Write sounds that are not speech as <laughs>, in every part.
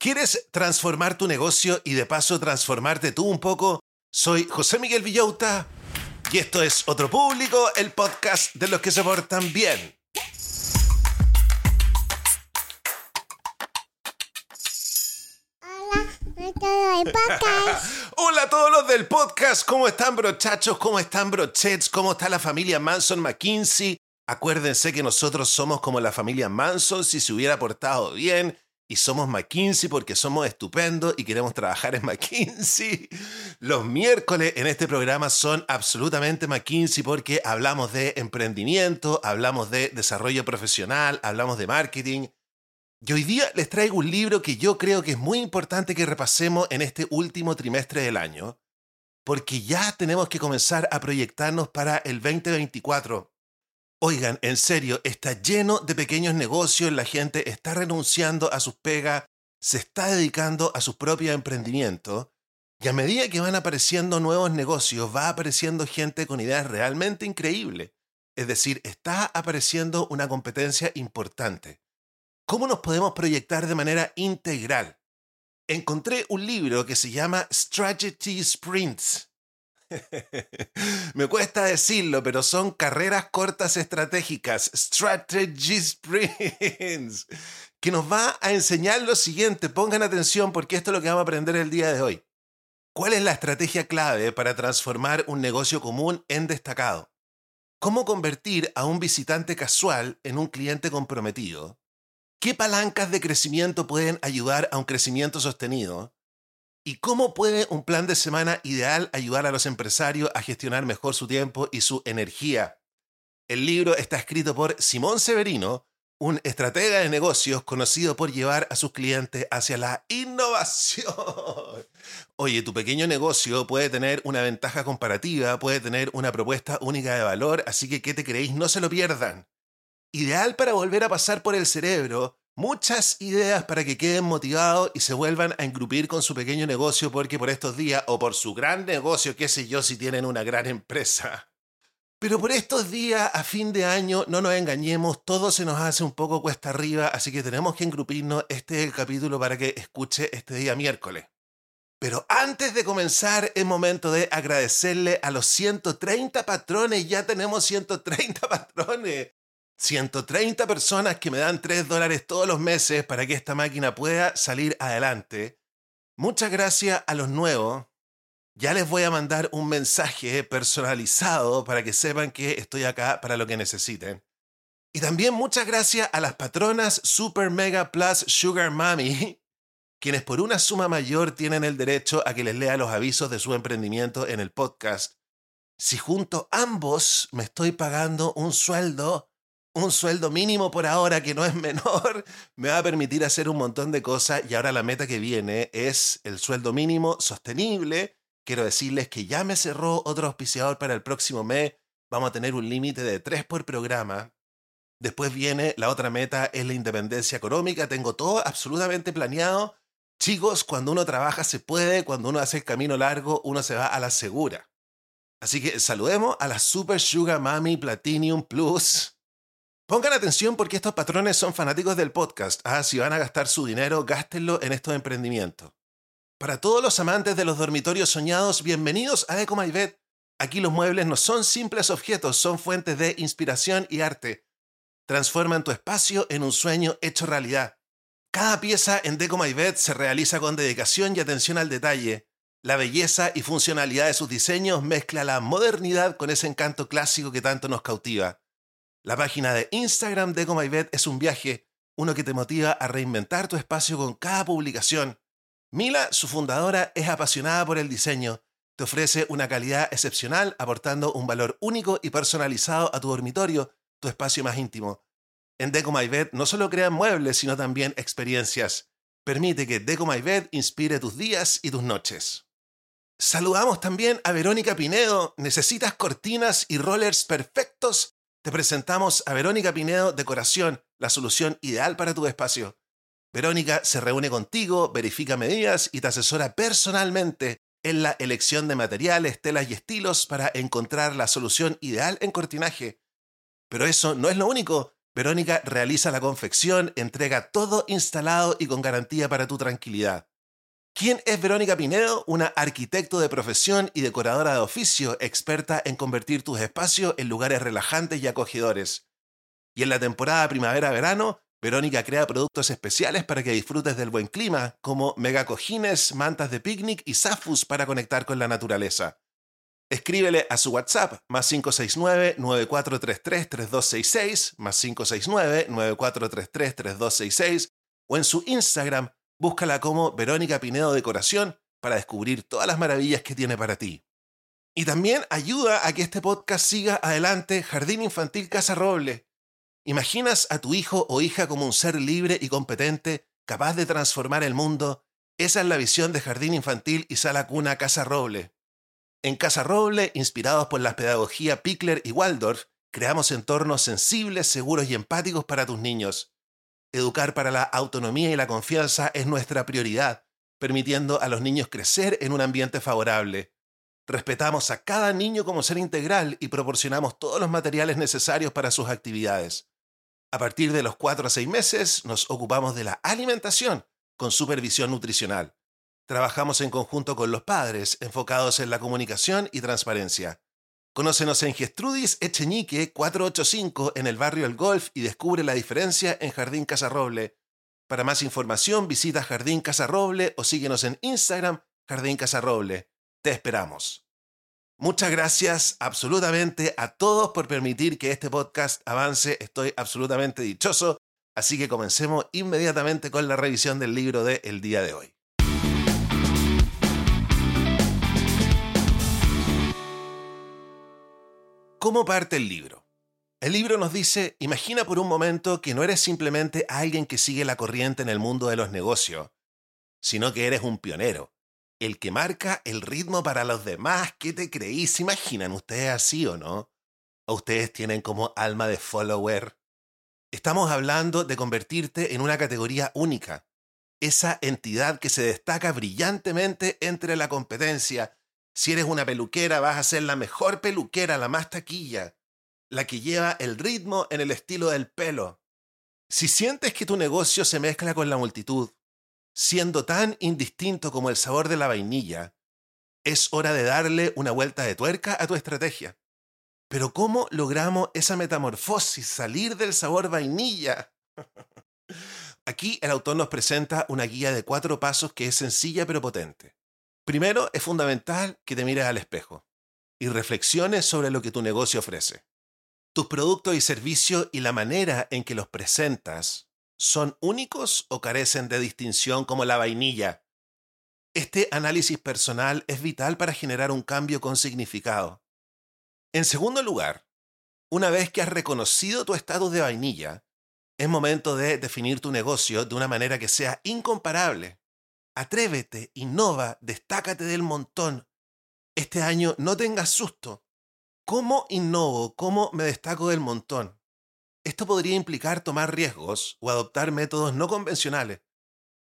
¿Quieres transformar tu negocio y de paso transformarte tú un poco? Soy José Miguel Villauta y esto es Otro Público, el podcast de los que se portan bien. <laughs> Hola a todos los del podcast, ¿cómo están brochachos? ¿Cómo están brochets? ¿Cómo está la familia Manson McKinsey? Acuérdense que nosotros somos como la familia Manson si se hubiera portado bien y somos McKinsey porque somos estupendos y queremos trabajar en McKinsey. Los miércoles en este programa son absolutamente McKinsey porque hablamos de emprendimiento, hablamos de desarrollo profesional, hablamos de marketing. Y hoy día les traigo un libro que yo creo que es muy importante que repasemos en este último trimestre del año, porque ya tenemos que comenzar a proyectarnos para el 2024. Oigan, en serio, está lleno de pequeños negocios, la gente está renunciando a sus pegas, se está dedicando a sus propios emprendimientos, y a medida que van apareciendo nuevos negocios, va apareciendo gente con ideas realmente increíbles. Es decir, está apareciendo una competencia importante. ¿Cómo nos podemos proyectar de manera integral? Encontré un libro que se llama Strategy Sprints <laughs> Me cuesta decirlo, pero son carreras cortas estratégicas, strategy sprints, <laughs> que nos va a enseñar lo siguiente. Pongan atención porque esto es lo que vamos a aprender el día de hoy. ¿Cuál es la estrategia clave para transformar un negocio común en destacado? ¿Cómo convertir a un visitante casual en un cliente comprometido? ¿Qué palancas de crecimiento pueden ayudar a un crecimiento sostenido? ¿Y cómo puede un plan de semana ideal ayudar a los empresarios a gestionar mejor su tiempo y su energía? El libro está escrito por Simón Severino, un estratega de negocios conocido por llevar a sus clientes hacia la innovación. <laughs> Oye, tu pequeño negocio puede tener una ventaja comparativa, puede tener una propuesta única de valor, así que ¿qué te creéis? No se lo pierdan. Ideal para volver a pasar por el cerebro muchas ideas para que queden motivados y se vuelvan a engrupir con su pequeño negocio porque por estos días o por su gran negocio, qué sé yo, si tienen una gran empresa. Pero por estos días, a fin de año, no nos engañemos, todo se nos hace un poco cuesta arriba, así que tenemos que engrupirnos. Este es el capítulo para que escuche este día miércoles. Pero antes de comenzar, es momento de agradecerle a los 130 patrones. Ya tenemos 130 <laughs> patrones. 130 personas que me dan 3 dólares todos los meses para que esta máquina pueda salir adelante. Muchas gracias a los nuevos. Ya les voy a mandar un mensaje personalizado para que sepan que estoy acá para lo que necesiten. Y también muchas gracias a las patronas Super Mega Plus Sugar Mami, <laughs> quienes por una suma mayor tienen el derecho a que les lea los avisos de su emprendimiento en el podcast. Si junto ambos me estoy pagando un sueldo un sueldo mínimo por ahora que no es menor, <laughs> me va a permitir hacer un montón de cosas y ahora la meta que viene es el sueldo mínimo sostenible. Quiero decirles que ya me cerró otro auspiciador para el próximo mes. Vamos a tener un límite de tres por programa. Después viene la otra meta, es la independencia económica. Tengo todo absolutamente planeado. Chicos, cuando uno trabaja se puede, cuando uno hace el camino largo, uno se va a la segura. Así que saludemos a la Super Sugar Mami Platinum Plus Pongan atención porque estos patrones son fanáticos del podcast. Ah, si van a gastar su dinero, gástenlo en estos emprendimientos. Para todos los amantes de los dormitorios soñados, bienvenidos a Bed. Aquí los muebles no son simples objetos, son fuentes de inspiración y arte. Transforman tu espacio en un sueño hecho realidad. Cada pieza en Deco My Bed se realiza con dedicación y atención al detalle. La belleza y funcionalidad de sus diseños mezcla la modernidad con ese encanto clásico que tanto nos cautiva. La página de Instagram de Bed es un viaje, uno que te motiva a reinventar tu espacio con cada publicación. Mila, su fundadora, es apasionada por el diseño. Te ofrece una calidad excepcional, aportando un valor único y personalizado a tu dormitorio, tu espacio más íntimo. En Deco no solo crean muebles, sino también experiencias. Permite que Deco inspire tus días y tus noches. Saludamos también a Verónica Pinedo. ¿Necesitas cortinas y rollers perfectos? Te presentamos a Verónica Pinedo Decoración, la solución ideal para tu espacio. Verónica se reúne contigo, verifica medidas y te asesora personalmente en la elección de materiales, telas y estilos para encontrar la solución ideal en cortinaje. Pero eso no es lo único. Verónica realiza la confección, entrega todo instalado y con garantía para tu tranquilidad. ¿Quién es Verónica Pinedo? Una arquitecto de profesión y decoradora de oficio, experta en convertir tus espacios en lugares relajantes y acogedores. Y en la temporada primavera-verano, Verónica crea productos especiales para que disfrutes del buen clima, como megacojines, mantas de picnic y zafus para conectar con la naturaleza. Escríbele a su WhatsApp, más 569-9433-3266, más 569-9433-3266, o en su Instagram, Búscala como Verónica Pinedo Decoración para descubrir todas las maravillas que tiene para ti. Y también ayuda a que este podcast siga adelante Jardín Infantil Casa Roble. ¿Imaginas a tu hijo o hija como un ser libre y competente, capaz de transformar el mundo? Esa es la visión de Jardín Infantil y Sala Cuna Casa Roble. En Casa Roble, inspirados por la pedagogía Pickler y Waldorf, creamos entornos sensibles, seguros y empáticos para tus niños. Educar para la autonomía y la confianza es nuestra prioridad, permitiendo a los niños crecer en un ambiente favorable. Respetamos a cada niño como ser integral y proporcionamos todos los materiales necesarios para sus actividades. A partir de los 4 a 6 meses nos ocupamos de la alimentación con supervisión nutricional. Trabajamos en conjunto con los padres, enfocados en la comunicación y transparencia. Conócenos en Gestrudis Echeñique 485 en el barrio El Golf y descubre la diferencia en Jardín Casarroble. Para más información visita Jardín Casarroble o síguenos en Instagram Jardín Casarroble. Te esperamos. Muchas gracias absolutamente a todos por permitir que este podcast avance. Estoy absolutamente dichoso. Así que comencemos inmediatamente con la revisión del libro de el día de hoy. ¿Cómo parte el libro? El libro nos dice, imagina por un momento que no eres simplemente alguien que sigue la corriente en el mundo de los negocios, sino que eres un pionero, el que marca el ritmo para los demás. ¿Qué te creís? ¿Se imaginan ustedes así o no? ¿O ustedes tienen como alma de follower? Estamos hablando de convertirte en una categoría única, esa entidad que se destaca brillantemente entre la competencia si eres una peluquera, vas a ser la mejor peluquera, la más taquilla, la que lleva el ritmo en el estilo del pelo. Si sientes que tu negocio se mezcla con la multitud, siendo tan indistinto como el sabor de la vainilla, es hora de darle una vuelta de tuerca a tu estrategia. Pero ¿cómo logramos esa metamorfosis, salir del sabor vainilla? <laughs> Aquí el autor nos presenta una guía de cuatro pasos que es sencilla pero potente. Primero, es fundamental que te mires al espejo y reflexiones sobre lo que tu negocio ofrece. Tus productos y servicios y la manera en que los presentas son únicos o carecen de distinción como la vainilla. Este análisis personal es vital para generar un cambio con significado. En segundo lugar, una vez que has reconocido tu estatus de vainilla, es momento de definir tu negocio de una manera que sea incomparable Atrévete, innova, destácate del montón. Este año no tengas susto. ¿Cómo innovo? ¿Cómo me destaco del montón? Esto podría implicar tomar riesgos o adoptar métodos no convencionales,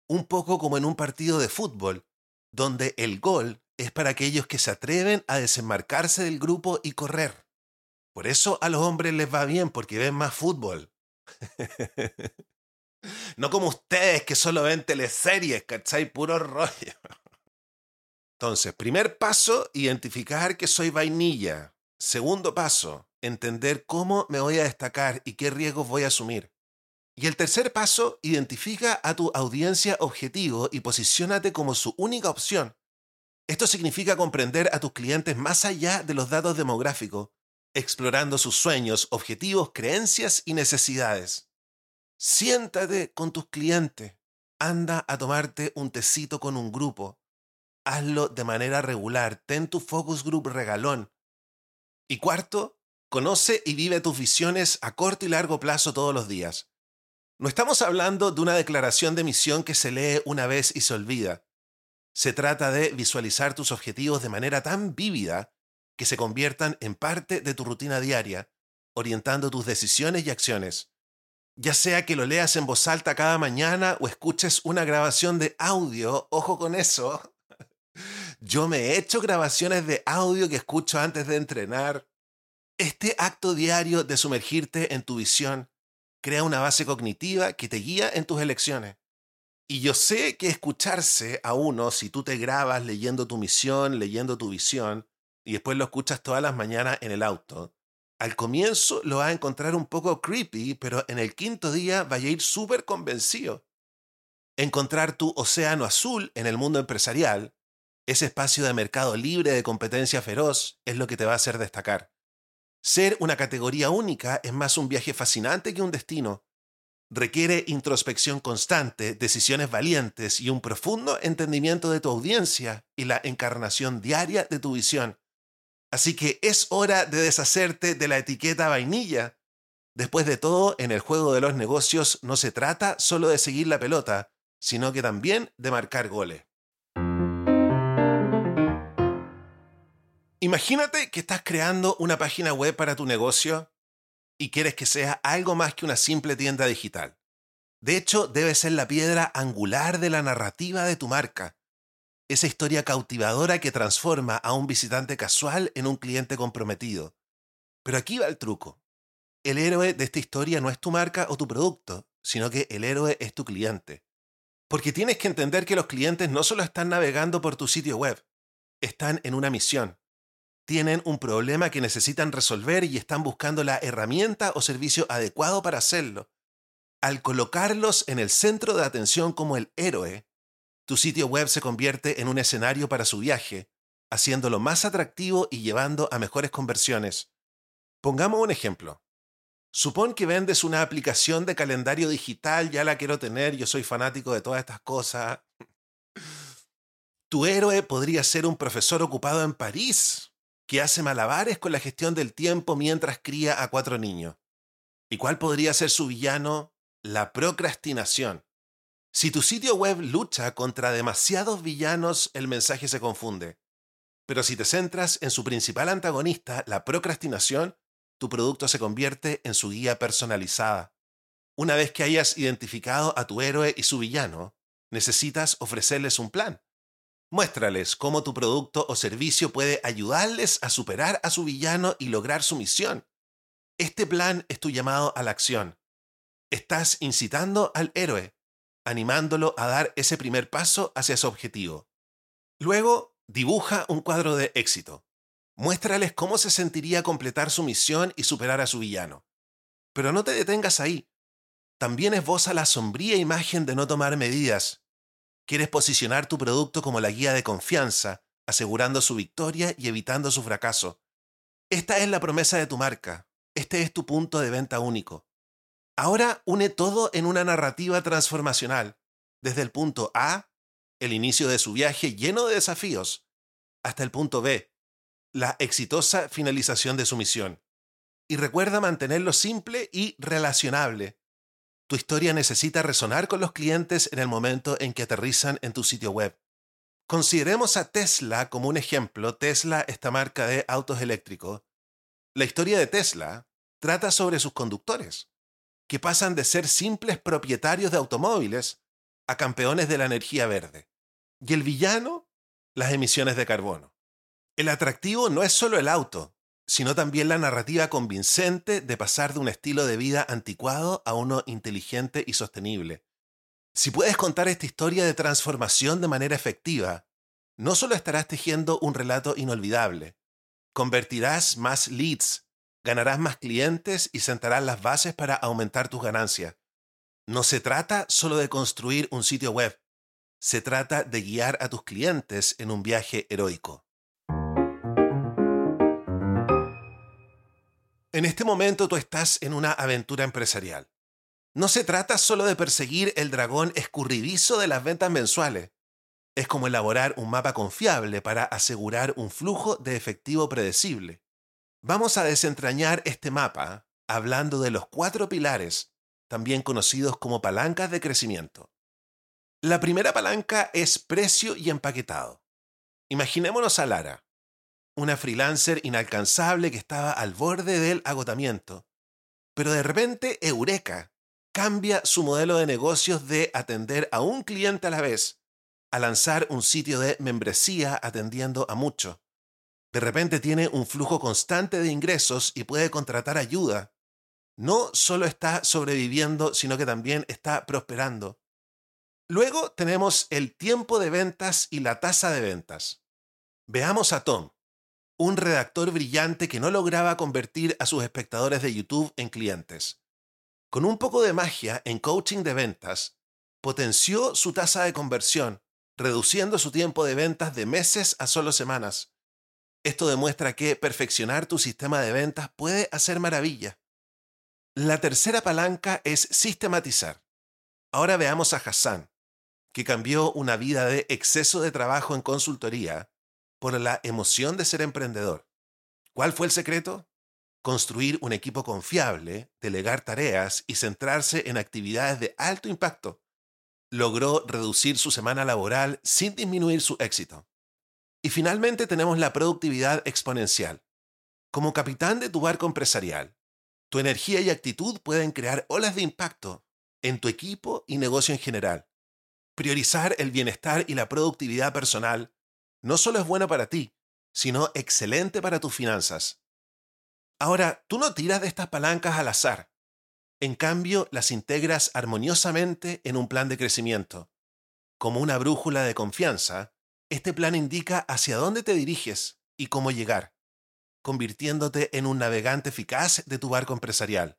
un poco como en un partido de fútbol, donde el gol es para aquellos que se atreven a desenmarcarse del grupo y correr. Por eso a los hombres les va bien porque ven más fútbol. <laughs> No como ustedes que solo ven teleseries, ¿cachai? Puro rollo. Entonces, primer paso, identificar que soy vainilla. Segundo paso, entender cómo me voy a destacar y qué riesgos voy a asumir. Y el tercer paso, identifica a tu audiencia objetivo y posiciónate como su única opción. Esto significa comprender a tus clientes más allá de los datos demográficos, explorando sus sueños, objetivos, creencias y necesidades. Siéntate con tus clientes. Anda a tomarte un tecito con un grupo. Hazlo de manera regular. Ten tu focus group regalón. Y cuarto, conoce y vive tus visiones a corto y largo plazo todos los días. No estamos hablando de una declaración de misión que se lee una vez y se olvida. Se trata de visualizar tus objetivos de manera tan vívida que se conviertan en parte de tu rutina diaria, orientando tus decisiones y acciones ya sea que lo leas en voz alta cada mañana o escuches una grabación de audio, ojo con eso. <laughs> Yo me he hecho grabaciones de audio que escucho antes de entrenar. Este acto diario de sumergirte en tu visión crea una base cognitiva que te guía en tus elecciones. Y yo sé que escucharse a uno, si tú te grabas leyendo tu misión, leyendo tu visión, y después lo escuchas todas las mañanas en el auto, al comienzo lo vas a encontrar un poco creepy, pero en el quinto día vaya a ir súper convencido. Encontrar tu océano azul en el mundo empresarial, ese espacio de mercado libre de competencia feroz, es lo que te va a hacer destacar. Ser una categoría única es más un viaje fascinante que un destino. Requiere introspección constante, decisiones valientes y un profundo entendimiento de tu audiencia y la encarnación diaria de tu visión. Así que es hora de deshacerte de la etiqueta vainilla. Después de todo, en el juego de los negocios no se trata solo de seguir la pelota, sino que también de marcar goles. Imagínate que estás creando una página web para tu negocio y quieres que sea algo más que una simple tienda digital. De hecho, debe ser la piedra angular de la narrativa de tu marca esa historia cautivadora que transforma a un visitante casual en un cliente comprometido. Pero aquí va el truco. El héroe de esta historia no es tu marca o tu producto, sino que el héroe es tu cliente. Porque tienes que entender que los clientes no solo están navegando por tu sitio web, están en una misión. Tienen un problema que necesitan resolver y están buscando la herramienta o servicio adecuado para hacerlo. Al colocarlos en el centro de atención como el héroe, tu sitio web se convierte en un escenario para su viaje, haciéndolo más atractivo y llevando a mejores conversiones. Pongamos un ejemplo. Supón que vendes una aplicación de calendario digital, ya la quiero tener, yo soy fanático de todas estas cosas. Tu héroe podría ser un profesor ocupado en París, que hace malabares con la gestión del tiempo mientras cría a cuatro niños. ¿Y cuál podría ser su villano? La procrastinación. Si tu sitio web lucha contra demasiados villanos, el mensaje se confunde. Pero si te centras en su principal antagonista, la procrastinación, tu producto se convierte en su guía personalizada. Una vez que hayas identificado a tu héroe y su villano, necesitas ofrecerles un plan. Muéstrales cómo tu producto o servicio puede ayudarles a superar a su villano y lograr su misión. Este plan es tu llamado a la acción. Estás incitando al héroe, animándolo a dar ese primer paso hacia su objetivo. Luego, dibuja un cuadro de éxito. Muéstrales cómo se sentiría completar su misión y superar a su villano. Pero no te detengas ahí. También esboza la sombría imagen de no tomar medidas. Quieres posicionar tu producto como la guía de confianza, asegurando su victoria y evitando su fracaso. Esta es la promesa de tu marca. Este es tu punto de venta único. Ahora une todo en una narrativa transformacional, desde el punto A, el inicio de su viaje lleno de desafíos, hasta el punto B, la exitosa finalización de su misión. Y recuerda mantenerlo simple y relacionable. Tu historia necesita resonar con los clientes en el momento en que aterrizan en tu sitio web. Consideremos a Tesla como un ejemplo. Tesla, esta marca de autos eléctricos. La historia de Tesla trata sobre sus conductores que pasan de ser simples propietarios de automóviles a campeones de la energía verde. Y el villano, las emisiones de carbono. El atractivo no es solo el auto, sino también la narrativa convincente de pasar de un estilo de vida anticuado a uno inteligente y sostenible. Si puedes contar esta historia de transformación de manera efectiva, no solo estarás tejiendo un relato inolvidable, convertirás más leads ganarás más clientes y sentarás las bases para aumentar tus ganancias. No se trata solo de construir un sitio web, se trata de guiar a tus clientes en un viaje heroico. En este momento tú estás en una aventura empresarial. No se trata solo de perseguir el dragón escurridizo de las ventas mensuales. Es como elaborar un mapa confiable para asegurar un flujo de efectivo predecible. Vamos a desentrañar este mapa hablando de los cuatro pilares, también conocidos como palancas de crecimiento. La primera palanca es precio y empaquetado. Imaginémonos a Lara, una freelancer inalcanzable que estaba al borde del agotamiento, pero de repente Eureka cambia su modelo de negocios de atender a un cliente a la vez a lanzar un sitio de membresía atendiendo a muchos. De repente tiene un flujo constante de ingresos y puede contratar ayuda. no solo está sobreviviendo, sino que también está prosperando. Luego tenemos el tiempo de ventas y la tasa de ventas. Veamos a Tom, un redactor brillante que no lograba convertir a sus espectadores de YouTube en clientes. Con un poco de magia en coaching de ventas, potenció su tasa de conversión, reduciendo su tiempo de ventas de meses a solo semanas. Esto demuestra que perfeccionar tu sistema de ventas puede hacer maravilla. La tercera palanca es sistematizar. Ahora veamos a Hassan, que cambió una vida de exceso de trabajo en consultoría por la emoción de ser emprendedor. ¿Cuál fue el secreto? Construir un equipo confiable, delegar tareas y centrarse en actividades de alto impacto. Logró reducir su semana laboral sin disminuir su éxito. Y finalmente tenemos la productividad exponencial. Como capitán de tu barco empresarial, tu energía y actitud pueden crear olas de impacto en tu equipo y negocio en general. Priorizar el bienestar y la productividad personal no solo es bueno para ti, sino excelente para tus finanzas. Ahora, tú no tiras de estas palancas al azar. En cambio, las integras armoniosamente en un plan de crecimiento. Como una brújula de confianza, este plan indica hacia dónde te diriges y cómo llegar, convirtiéndote en un navegante eficaz de tu barco empresarial.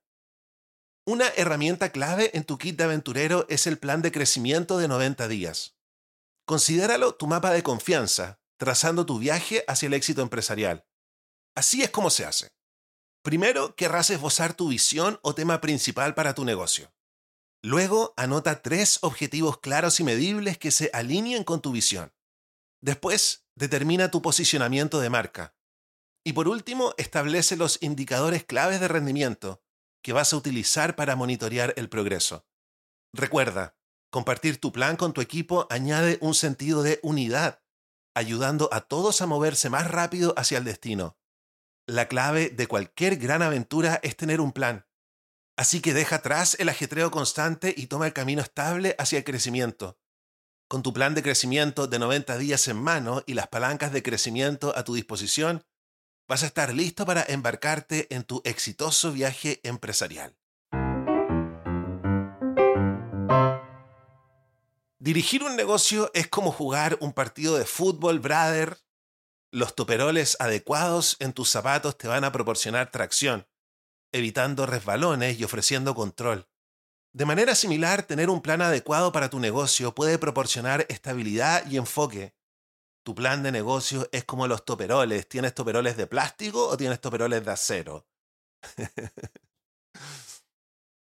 Una herramienta clave en tu kit de aventurero es el plan de crecimiento de 90 días. Considéralo tu mapa de confianza, trazando tu viaje hacia el éxito empresarial. Así es como se hace. Primero, querrás esbozar tu visión o tema principal para tu negocio. Luego, anota tres objetivos claros y medibles que se alineen con tu visión. Después, determina tu posicionamiento de marca. Y por último, establece los indicadores claves de rendimiento, que vas a utilizar para monitorear el progreso. Recuerda, compartir tu plan con tu equipo añade un sentido de unidad, ayudando a todos a moverse más rápido hacia el destino. La clave de cualquier gran aventura es tener un plan. Así que deja atrás el ajetreo constante y toma el camino estable hacia el crecimiento. Con tu plan de crecimiento de 90 días en mano y las palancas de crecimiento a tu disposición, vas a estar listo para embarcarte en tu exitoso viaje empresarial. Dirigir un negocio es como jugar un partido de fútbol, brother. Los toperoles adecuados en tus zapatos te van a proporcionar tracción, evitando resbalones y ofreciendo control. De manera similar, tener un plan adecuado para tu negocio puede proporcionar estabilidad y enfoque, tu plan de negocio es como los toperoles. ¿Tienes toperoles de plástico o tienes toperoles de acero? <laughs>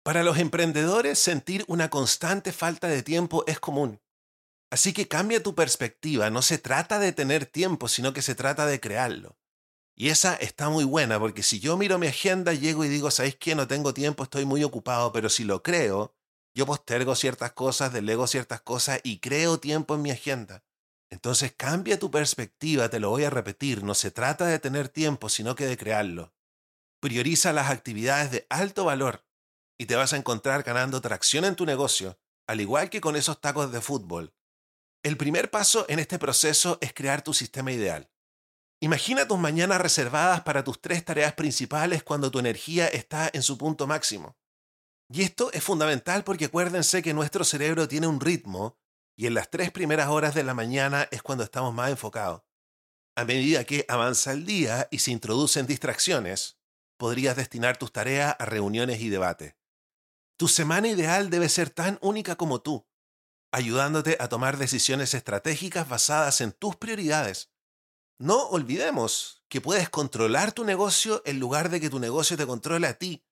Para los emprendedores, sentir una constante falta de tiempo es común. Así que cambia tu perspectiva. No se trata de tener tiempo, sino que se trata de crearlo. Y esa está muy buena, porque si yo miro mi agenda, llego y digo, ¿sabéis qué? No tengo tiempo, estoy muy ocupado, pero si lo creo, yo postergo ciertas cosas, delego ciertas cosas y creo tiempo en mi agenda. Entonces cambia tu perspectiva, te lo voy a repetir, no se trata de tener tiempo, sino que de crearlo. Prioriza las actividades de alto valor y te vas a encontrar ganando tracción en tu negocio, al igual que con esos tacos de fútbol. El primer paso en este proceso es crear tu sistema ideal. Imagina tus mañanas reservadas para tus tres tareas principales cuando tu energía está en su punto máximo. Y esto es fundamental porque acuérdense que nuestro cerebro tiene un ritmo y en las tres primeras horas de la mañana es cuando estamos más enfocados. A medida que avanza el día y se introducen distracciones, podrías destinar tus tareas a reuniones y debates. Tu semana ideal debe ser tan única como tú, ayudándote a tomar decisiones estratégicas basadas en tus prioridades. No olvidemos que puedes controlar tu negocio en lugar de que tu negocio te controle a ti.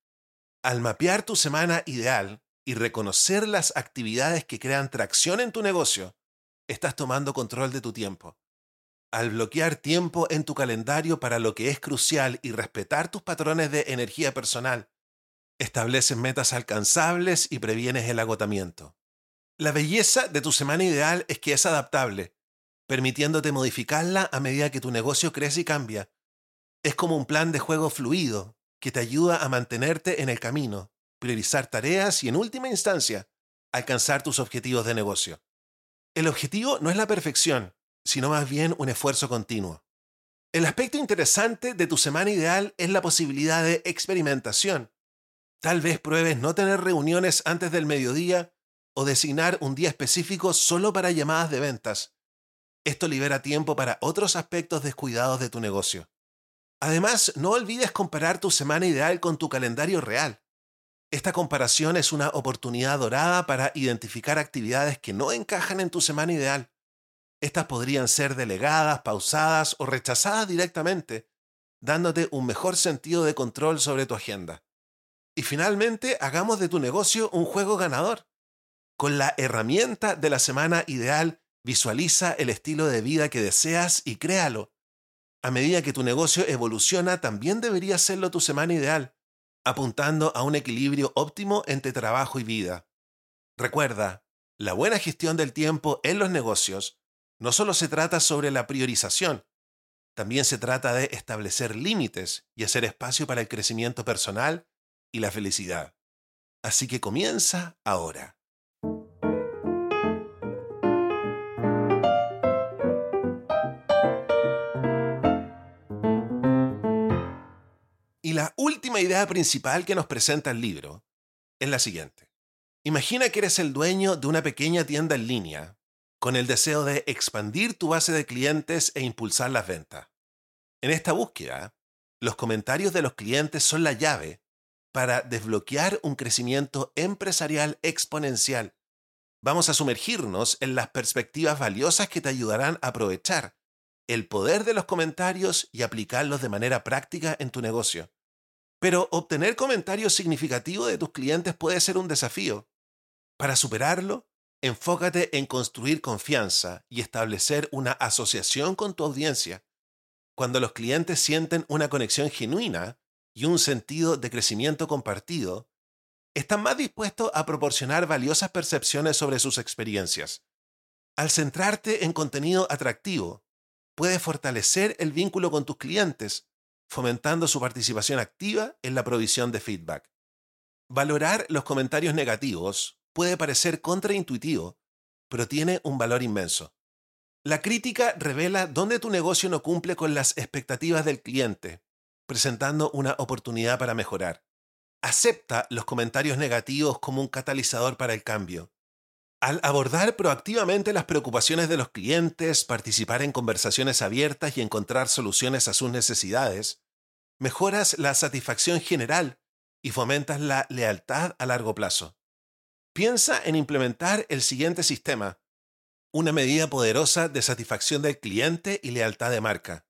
Al mapear tu semana ideal, y reconocer las actividades que crean tracción en tu negocio, estás tomando control de tu tiempo. Al bloquear tiempo en tu calendario para lo que es crucial y respetar tus patrones de energía personal, estableces metas alcanzables y previenes el agotamiento. La belleza de tu semana ideal es que es adaptable, permitiéndote modificarla a medida que tu negocio crece y cambia. Es como un plan de juego fluido que te ayuda a mantenerte en el camino, priorizar tareas y, en última instancia, alcanzar tus objetivos de negocio. El objetivo no es la perfección, sino más bien un esfuerzo continuo. El aspecto interesante de tu semana ideal es la posibilidad de experimentación. Tal vez pruebes no tener reuniones antes del mediodía o designar un día específico solo para llamadas de ventas. Esto libera tiempo para otros aspectos descuidados de tu negocio. Además, no olvides comparar tu semana ideal con tu calendario real. Esta comparación es una oportunidad dorada para identificar actividades que no encajan en tu semana ideal. Estas podrían ser delegadas, pausadas o rechazadas directamente, dándote un mejor sentido de control sobre tu agenda. Y finalmente, hagamos de tu negocio un juego ganador. Con la herramienta de la semana ideal, visualiza el estilo de vida que deseas y créalo. A medida que tu negocio evoluciona, también debería serlo tu semana ideal, apuntando a un equilibrio óptimo entre trabajo y vida. Recuerda, la buena gestión del tiempo en los negocios no solo se trata sobre la priorización, también se trata de establecer límites y hacer espacio para el crecimiento personal y la felicidad. Así que comienza ahora. La última idea principal que nos presenta el libro es la siguiente. Imagina que eres el dueño de una pequeña tienda en línea con el deseo de expandir tu base de clientes e impulsar las ventas. En esta búsqueda, los comentarios de los clientes son la llave para desbloquear un crecimiento empresarial exponencial. Vamos a sumergirnos en las perspectivas valiosas que te ayudarán a aprovechar el poder de los comentarios y aplicarlos de manera práctica en tu negocio. Pero obtener comentarios significativos de tus clientes puede ser un desafío. Para superarlo, enfócate en construir confianza y establecer una asociación con tu audiencia. Cuando los clientes sienten una conexión genuina, y un sentido de crecimiento compartido, están más dispuestos a proporcionar valiosas percepciones sobre sus experiencias. Al centrarte en contenido atractivo, puedes fortalecer el vínculo con tus clientes, fomentando su participación activa en la provisión de feedback. Valorar los comentarios negativos puede parecer contraintuitivo, pero tiene un valor inmenso. La crítica revela dónde tu negocio no cumple con las expectativas del cliente presentando una oportunidad para mejorar. Acepta los comentarios negativos como un catalizador para el cambio. Al abordar proactivamente las preocupaciones de los clientes, participar en conversaciones abiertas y encontrar soluciones a sus necesidades, mejoras la satisfacción general y fomentas la lealtad a largo plazo. Piensa en implementar el siguiente sistema, una medida poderosa de satisfacción del cliente y lealtad de marca.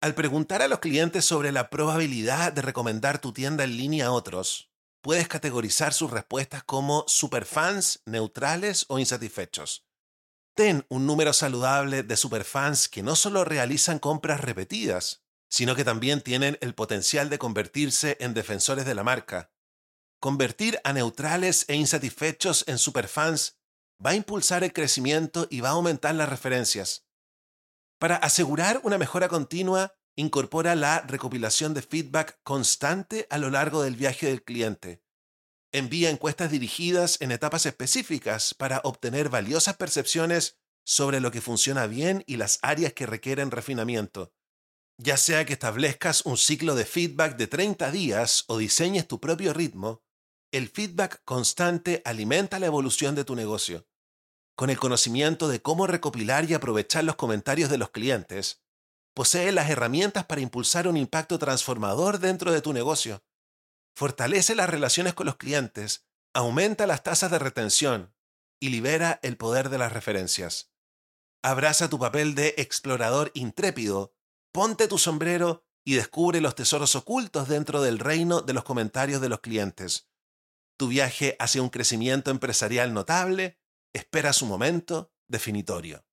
Al preguntar a los clientes sobre la probabilidad de recomendar tu tienda en línea a otros, puedes categorizar sus respuestas como superfans, neutrales o insatisfechos. Ten un número saludable de superfans que no solo realizan compras repetidas, sino que también tienen el potencial de convertirse en defensores de la marca. Convertir a neutrales e insatisfechos en superfans va a impulsar el crecimiento y va a aumentar las referencias. Para asegurar una mejora continua, incorpora la recopilación de feedback constante a lo largo del viaje del cliente. Envía encuestas dirigidas en etapas específicas para obtener valiosas percepciones sobre lo que funciona bien y las áreas que requieren refinamiento. Ya sea que establezcas un ciclo de feedback de 30 días o diseñes tu propio ritmo, el feedback constante alimenta la evolución de tu negocio con el conocimiento de cómo recopilar y aprovechar los comentarios de los clientes, posee las herramientas para impulsar un impacto transformador dentro de tu negocio. Fortalece las relaciones con los clientes, aumenta las tasas de retención y libera el poder de las referencias. Abraza tu papel de explorador intrépido, ponte tu sombrero y descubre los tesoros ocultos dentro del reino de los comentarios de los clientes. Tu viaje hacia un crecimiento empresarial notable espera su momento definitorio.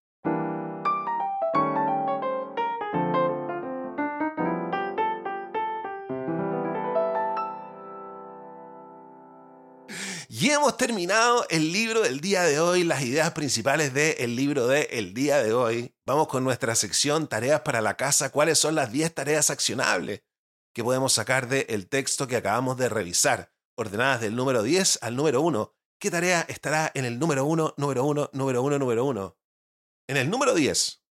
Y hemos terminado el libro del día de hoy, las ideas principales del libro del el día de hoy. Vamos con nuestra sección Tareas para la casa. ¿Cuáles son las 10 tareas accionables que podemos sacar del texto que acabamos de revisar? Ordenadas del número 10 al número 1. ¿Qué tarea estará en el número 1, número 1, número 1, número 1? En el número 10,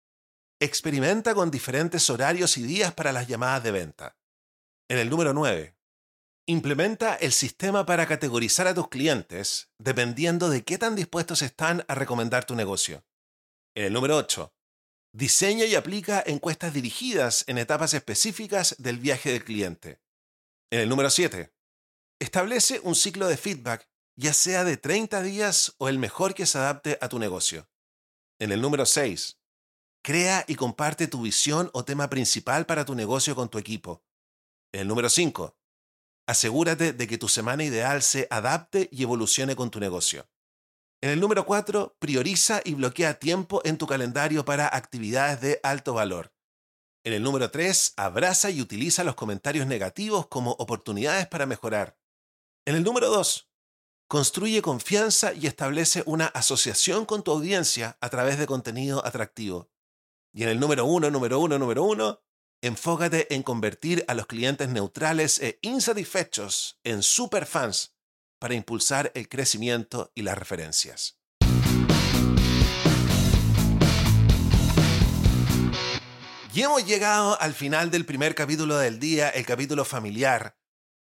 experimenta con diferentes horarios y días para las llamadas de venta. En el número 9, Implementa el sistema para categorizar a tus clientes dependiendo de qué tan dispuestos están a recomendar tu negocio. En el número 8, diseña y aplica encuestas dirigidas en etapas específicas del viaje del cliente. En el número 7, establece un ciclo de feedback, ya sea de 30 días o el mejor que se adapte a tu negocio. En el número 6, crea y comparte tu visión o tema principal para tu negocio con tu equipo. En el número 5, asegúrate de que tu semana ideal se adapte y evolucione con tu negocio. En el número 4, prioriza y bloquea tiempo en tu calendario para actividades de alto valor. En el número 3, abraza y utiliza los comentarios negativos como oportunidades para mejorar. En el número 2, construye confianza y establece una asociación con tu audiencia a través de contenido atractivo. Y en el número 1, número 1, número 1, enfócate en convertir a los clientes neutrales e insatisfechos en superfans para impulsar el crecimiento y las referencias. Y hemos llegado al final del primer capítulo del día, el capítulo familiar.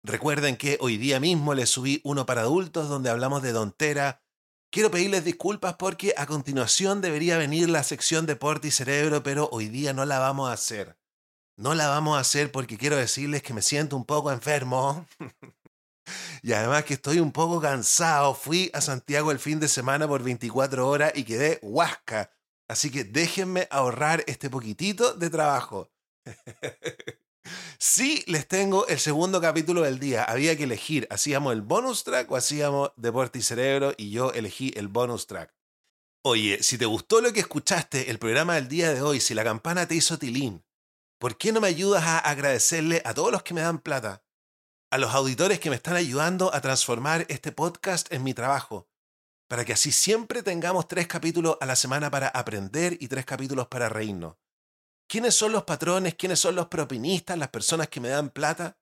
Recuerden que hoy día mismo les subí uno para adultos donde hablamos de Dontera. Quiero pedirles disculpas porque a continuación debería venir la sección Deporte y Cerebro, pero hoy día no la vamos a hacer. No la vamos a hacer porque quiero decirles que me siento un poco enfermo. <laughs> y además que estoy un poco cansado. Fui a Santiago el fin de semana por 24 horas y quedé huasca. Así que déjenme ahorrar este poquitito de trabajo. <laughs> sí, les tengo el segundo capítulo del día. Había que elegir, hacíamos el bonus track o hacíamos Deporte y Cerebro y yo elegí el bonus track. Oye, si te gustó lo que escuchaste, el programa del día de hoy, si la campana te hizo tilín, ¿por qué no me ayudas a agradecerle a todos los que me dan plata? A los auditores que me están ayudando a transformar este podcast en mi trabajo para que así siempre tengamos tres capítulos a la semana para aprender y tres capítulos para reírnos. ¿Quiénes son los patrones? ¿Quiénes son los propinistas? Las personas que me dan plata.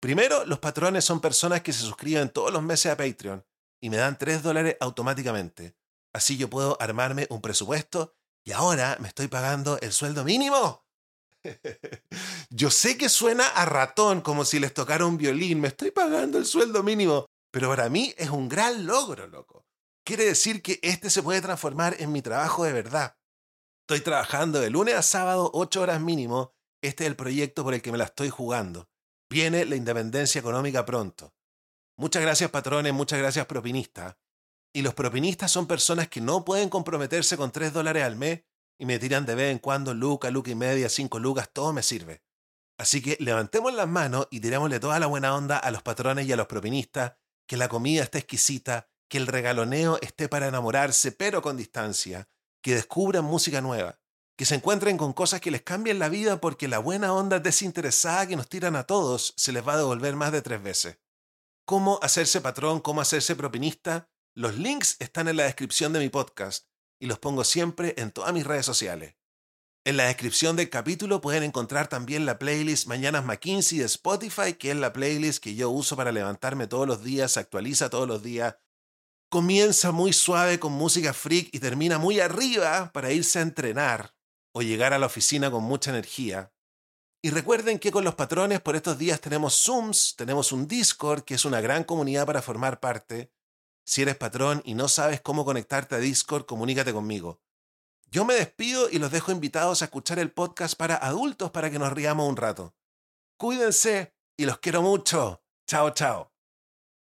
Primero, los patrones son personas que se suscriben todos los meses a Patreon y me dan tres dólares automáticamente. Así yo puedo armarme un presupuesto y ahora me estoy pagando el sueldo mínimo. <laughs> Yo sé que suena a ratón como si les tocara un violín, me estoy pagando el sueldo mínimo, pero para mí es un gran logro, loco. Quiere decir que este se puede transformar en mi trabajo de verdad. Estoy trabajando de lunes a sábado, ocho horas mínimo. Este es el proyecto por el que me la estoy jugando. Viene la independencia económica pronto. Muchas gracias patrones, muchas gracias propinistas. Y los propinistas son personas que no pueden comprometerse con tres dólares al mes y me tiran de vez en cuando luca, luca y media, cinco lucas, todo me sirve. Así que levantemos las manos y tirémosle toda la buena onda a los patrones y a los propinistas, que la comida está exquisita, que el regaloneo esté para enamorarse, pero con distancia, que descubran música nueva, que se encuentren con cosas que les cambien la vida porque la buena onda desinteresada que nos tiran a todos se les va a devolver más de tres veces. ¿Cómo hacerse patrón? ¿Cómo hacerse propinista? Los links están en la descripción de mi podcast y los pongo siempre en todas mis redes sociales. En la descripción del capítulo pueden encontrar también la playlist Mañanas McKinsey de Spotify, que es la playlist que yo uso para levantarme todos los días, se actualiza todos los días comienza muy suave con música freak y termina muy arriba para irse a entrenar o llegar a la oficina con mucha energía. Y recuerden que con los patrones por estos días tenemos Zooms, tenemos un Discord que es una gran comunidad para formar parte. Si eres patrón y no sabes cómo conectarte a Discord, comunícate conmigo. Yo me despido y los dejo invitados a escuchar el podcast para adultos para que nos riamos un rato. Cuídense y los quiero mucho. Chao, chao.